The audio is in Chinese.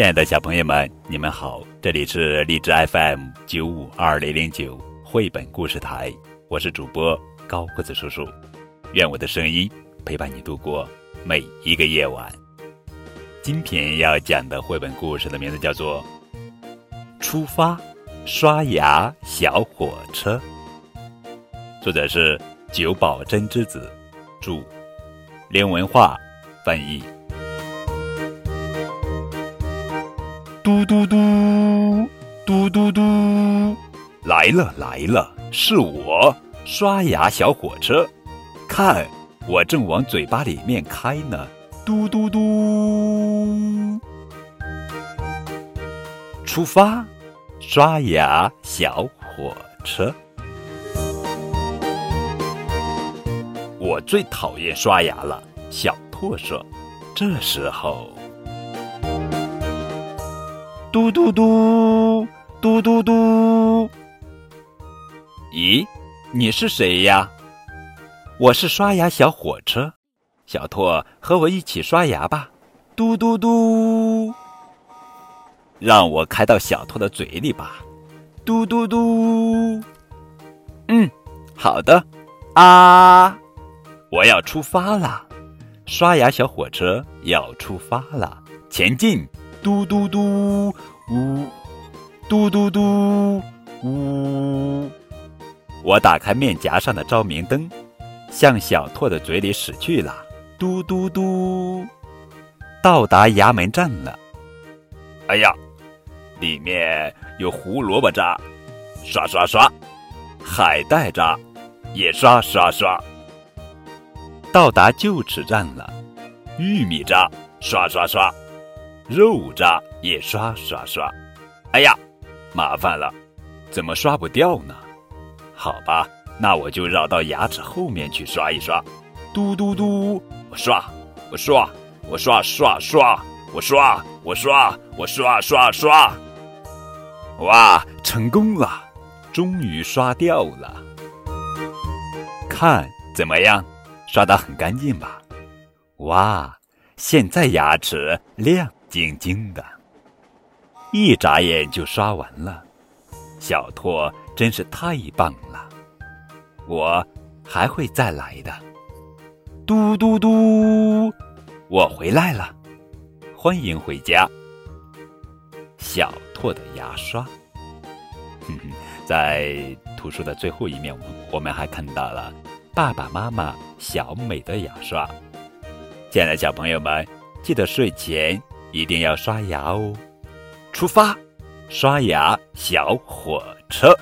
亲爱的小朋友们，你们好！这里是荔枝 FM 九五二零零九绘本故事台，我是主播高个子叔叔。愿我的声音陪伴你度过每一个夜晚。今天要讲的绘本故事的名字叫做《出发刷牙小火车》，作者是久保真之子，著，连文化翻译。嘟嘟嘟，嘟嘟嘟，来了来了，是我刷牙小火车，看我正往嘴巴里面开呢，嘟嘟嘟，出发，刷牙小火车。我最讨厌刷牙了，小兔说。这时候。嘟嘟嘟，嘟嘟嘟。咦，你是谁呀？我是刷牙小火车，小兔，和我一起刷牙吧。嘟嘟嘟，让我开到小兔的嘴里吧。嘟嘟嘟，嗯，好的。啊，我要出发了，刷牙小火车要出发了，前进。嘟嘟嘟，呜，嘟嘟嘟，呜。我打开面颊上的照明灯，向小兔的嘴里驶去了。嘟嘟嘟，到达衙门站了。哎呀，里面有胡萝卜渣，刷刷刷；海带渣，也刷刷刷。到达旧址站了，玉米渣，刷刷刷。肉渣也刷刷刷，哎呀，麻烦了，怎么刷不掉呢？好吧，那我就绕到牙齿后面去刷一刷。嘟嘟嘟，我刷，我刷，我刷刷刷，我刷，我刷，我刷刷刷。哇，成功了，终于刷掉了。看怎么样？刷得很干净吧？哇，现在牙齿亮。晶晶的，一眨眼就刷完了。小拓真是太棒了，我还会再来的。嘟嘟嘟，我回来了，欢迎回家。小拓的牙刷，哼哼，在图书的最后一面，我们还看到了爸爸妈妈小美的牙刷。亲爱的小朋友们，记得睡前。一定要刷牙哦！出发，刷牙小火车。